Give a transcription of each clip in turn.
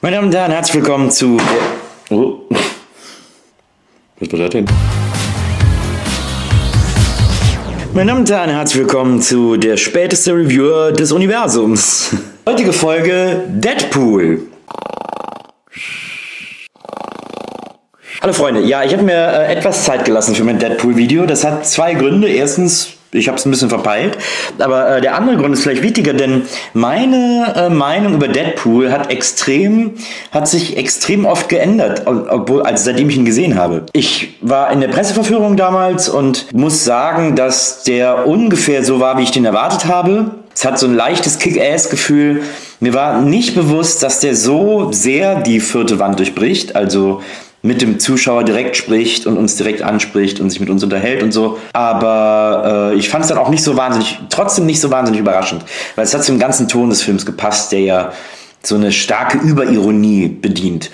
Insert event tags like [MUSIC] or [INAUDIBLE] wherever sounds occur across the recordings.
Meine Damen und Herren, herzlich willkommen zu. Oh. Was war das denn? Meine Damen und Herren, herzlich willkommen zu der späteste Reviewer des Universums. Heutige Folge Deadpool. Hallo Freunde, ja, ich habe mir äh, etwas Zeit gelassen für mein Deadpool-Video. Das hat zwei Gründe. Erstens, ich habe es ein bisschen verpeilt. Aber äh, der andere Grund ist vielleicht wichtiger, denn meine äh, Meinung über Deadpool hat extrem, hat sich extrem oft geändert, obwohl, also seitdem ich ihn gesehen habe. Ich war in der Presseverführung damals und muss sagen, dass der ungefähr so war, wie ich den erwartet habe. Es hat so ein leichtes Kick-Ass-Gefühl. Mir war nicht bewusst, dass der so sehr die vierte Wand durchbricht. Also mit dem Zuschauer direkt spricht und uns direkt anspricht und sich mit uns unterhält und so. Aber äh, ich fand es dann auch nicht so wahnsinnig, trotzdem nicht so wahnsinnig überraschend, weil es hat zum ganzen Ton des Films gepasst, der ja so eine starke Überironie bedient.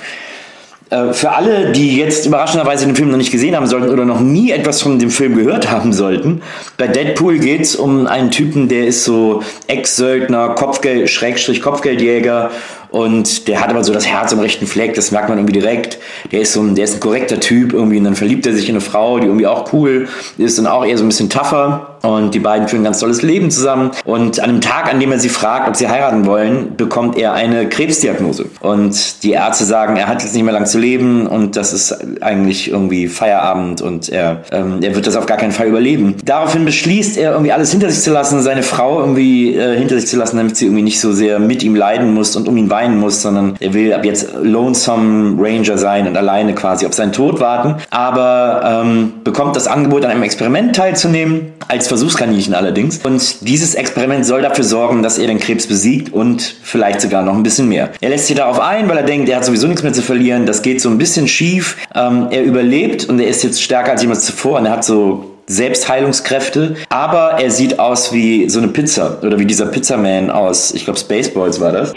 Äh, für alle, die jetzt überraschenderweise den Film noch nicht gesehen haben sollten oder noch nie etwas von dem Film gehört haben sollten, bei Deadpool geht es um einen Typen, der ist so Ex-Söldner, Kopfgeld, Schrägstrich Kopfgeldjäger und der hat aber so das Herz am rechten Fleck, das merkt man irgendwie direkt. Der ist so ein, der ist ein korrekter Typ irgendwie und dann verliebt er sich in eine Frau, die irgendwie auch cool ist und auch eher so ein bisschen tougher. Und die beiden führen ein ganz tolles Leben zusammen. Und an dem Tag, an dem er sie fragt, ob sie heiraten wollen, bekommt er eine Krebsdiagnose. Und die Ärzte sagen, er hat jetzt nicht mehr lang zu leben und das ist eigentlich irgendwie Feierabend und er, ähm, er wird das auf gar keinen Fall überleben. Daraufhin beschließt er irgendwie alles hinter sich zu lassen, seine Frau irgendwie äh, hinter sich zu lassen, damit sie irgendwie nicht so sehr mit ihm leiden muss und um ihn weinen muss, sondern er will ab jetzt Lonesome Ranger sein und alleine quasi auf seinen Tod warten. Aber ähm, bekommt das Angebot, an einem Experiment teilzunehmen, als Versuchskaninchen allerdings. Und dieses Experiment soll dafür sorgen, dass er den Krebs besiegt und vielleicht sogar noch ein bisschen mehr. Er lässt sich darauf ein, weil er denkt, er hat sowieso nichts mehr zu verlieren. Das geht so ein bisschen schief. Ähm, er überlebt und er ist jetzt stärker als jemals zuvor und er hat so Selbstheilungskräfte, aber er sieht aus wie so eine Pizza oder wie dieser Pizzaman aus, ich glaube Spaceballs war das.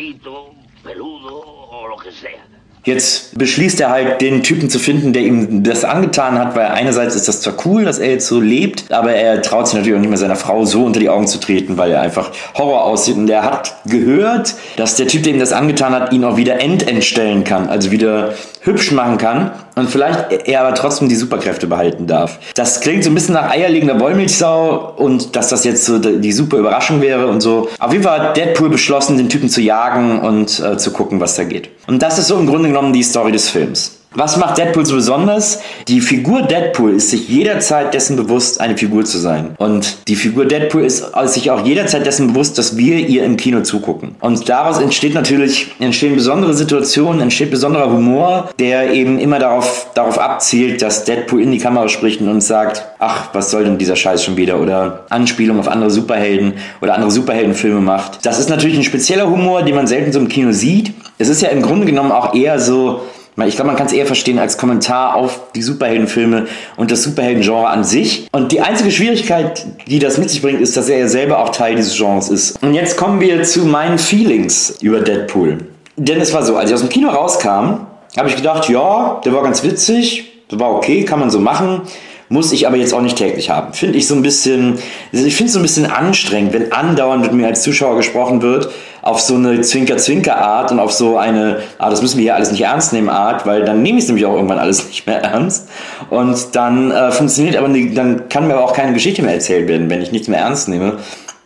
Jetzt beschließt er halt, den Typen zu finden, der ihm das angetan hat, weil einerseits ist das zwar cool, dass er jetzt so lebt, aber er traut sich natürlich auch nicht mehr seiner Frau so unter die Augen zu treten, weil er einfach Horror aussieht. Und er hat gehört, dass der Typ, der ihm das angetan hat, ihn auch wieder ententstellen kann, also wieder hübsch machen kann und vielleicht er aber trotzdem die Superkräfte behalten darf. Das klingt so ein bisschen nach eierlegender Wollmilchsau und dass das jetzt so die super Überraschung wäre und so. Auf jeden Fall hat Deadpool beschlossen, den Typen zu jagen und äh, zu gucken, was da geht. Und das ist so im Grunde genommen die Story des Films. Was macht Deadpool so besonders? Die Figur Deadpool ist sich jederzeit dessen bewusst, eine Figur zu sein. Und die Figur Deadpool ist sich auch jederzeit dessen bewusst, dass wir ihr im Kino zugucken. Und daraus entsteht natürlich, entstehen besondere Situationen, entsteht besonderer Humor, der eben immer darauf, darauf abzielt, dass Deadpool in die Kamera spricht und uns sagt, ach, was soll denn dieser Scheiß schon wieder? Oder Anspielung auf andere Superhelden oder andere Superheldenfilme macht. Das ist natürlich ein spezieller Humor, den man selten so im Kino sieht. Es ist ja im Grunde genommen auch eher so, ich glaube, man kann es eher verstehen als Kommentar auf die Superheldenfilme und das Superheldengenre an sich. Und die einzige Schwierigkeit, die das mit sich bringt, ist, dass er ja selber auch Teil dieses Genres ist. Und jetzt kommen wir zu meinen Feelings über Deadpool. Denn es war so, als ich aus dem Kino rauskam, habe ich gedacht, ja, der war ganz witzig, der war okay, kann man so machen muss ich aber jetzt auch nicht täglich haben. Finde ich so ein bisschen, ich finde es so ein bisschen anstrengend, wenn andauernd mit mir als Zuschauer gesprochen wird, auf so eine Zwinker-Zwinker-Art und auf so eine, ah, das müssen wir hier alles nicht ernst nehmen Art, weil dann nehme ich es nämlich auch irgendwann alles nicht mehr ernst. Und dann äh, funktioniert aber, dann kann mir aber auch keine Geschichte mehr erzählt werden, wenn ich nichts mehr ernst nehme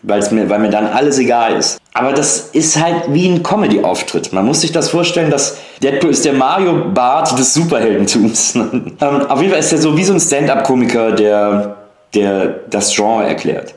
mir, weil mir dann alles egal ist. Aber das ist halt wie ein Comedy-Auftritt. Man muss sich das vorstellen, dass Deadpool ist der Mario Bart des Superheldentums. [LAUGHS] Ähm, auf jeden Fall ist er so wie so ein Stand-up-Komiker, der, der das Genre erklärt.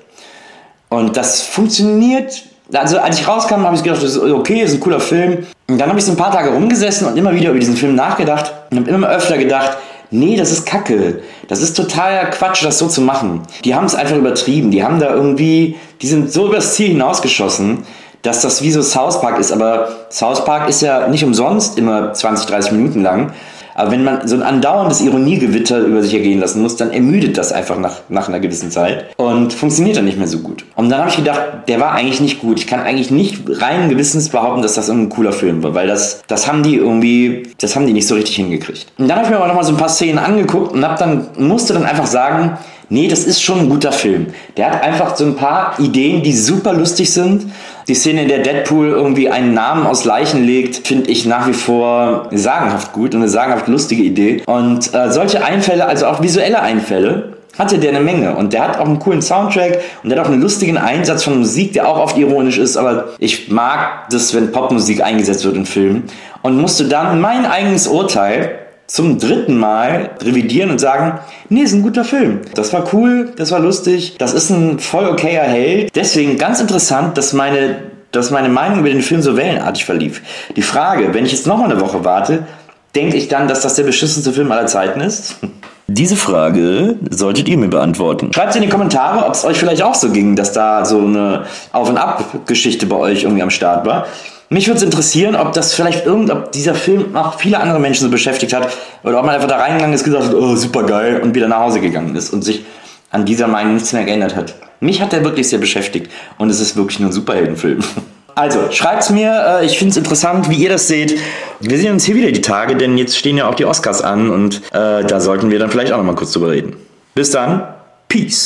Und das funktioniert. Also als ich rauskam, habe ich gedacht, das ist okay, das ist ein cooler Film. Und dann habe ich so ein paar Tage rumgesessen und immer wieder über diesen Film nachgedacht und habe immer öfter gedacht, Nee, das ist Kacke. Das ist totaler Quatsch, das so zu machen. Die haben es einfach übertrieben. Die haben da irgendwie, die sind so übers Ziel hinausgeschossen, dass das wie so South Park ist. Aber South Park ist ja nicht umsonst immer 20, 30 Minuten lang. Aber wenn man so ein andauerndes Ironiegewitter über sich ergehen lassen muss, dann ermüdet das einfach nach, nach einer gewissen Zeit und funktioniert dann nicht mehr so gut. Und dann habe ich gedacht, der war eigentlich nicht gut. Ich kann eigentlich nicht rein gewissens behaupten, dass das ein cooler Film war, weil das, das haben die irgendwie, das haben die nicht so richtig hingekriegt. Und dann habe ich mir aber nochmal so ein paar Szenen angeguckt und hab dann, musste dann einfach sagen, nee, das ist schon ein guter Film. Der hat einfach so ein paar Ideen, die super lustig sind Die Szene, in der Deadpool irgendwie einen Namen aus Leichen legt, finde ich nach wie vor sagenhaft gut und eine sagenhaft lustige Idee. Und äh, solche Einfälle, also auch visuelle Einfälle, hatte der eine Menge und der hat auch einen coolen Soundtrack und der hat auch einen lustigen Einsatz von Musik, der auch oft ironisch ist, aber ich mag das, wenn Popmusik eingesetzt wird in Filmen und musste dann mein eigenes Urteil zum dritten Mal revidieren und sagen, nee, ist ein guter Film. Das war cool, das war lustig, das ist ein voll okayer Held. Deswegen ganz interessant, dass meine, dass meine Meinung über den Film so wellenartig verlief. Die Frage, wenn ich jetzt noch mal eine Woche warte, denke ich dann, dass das der beschissenste Film aller Zeiten ist? [LAUGHS] Diese Frage solltet ihr mir beantworten. Schreibt in die Kommentare, ob es euch vielleicht auch so ging, dass da so eine Auf- und Ab-Geschichte bei euch irgendwie am Start war. Mich würde es interessieren, ob das vielleicht irgend, ob dieser Film noch viele andere Menschen so beschäftigt hat oder ob man einfach da reingegangen ist, gesagt hat, oh, super geil und wieder nach Hause gegangen ist und sich an dieser Meinung nichts mehr geändert hat. Mich hat der wirklich sehr beschäftigt und es ist wirklich nur ein Superheldenfilm. [LAUGHS] Also, schreibt's mir, äh, ich finde es interessant, wie ihr das seht. Wir sehen uns hier wieder die Tage, denn jetzt stehen ja auch die Oscars an und äh, da sollten wir dann vielleicht auch nochmal kurz drüber reden. Bis dann, Peace.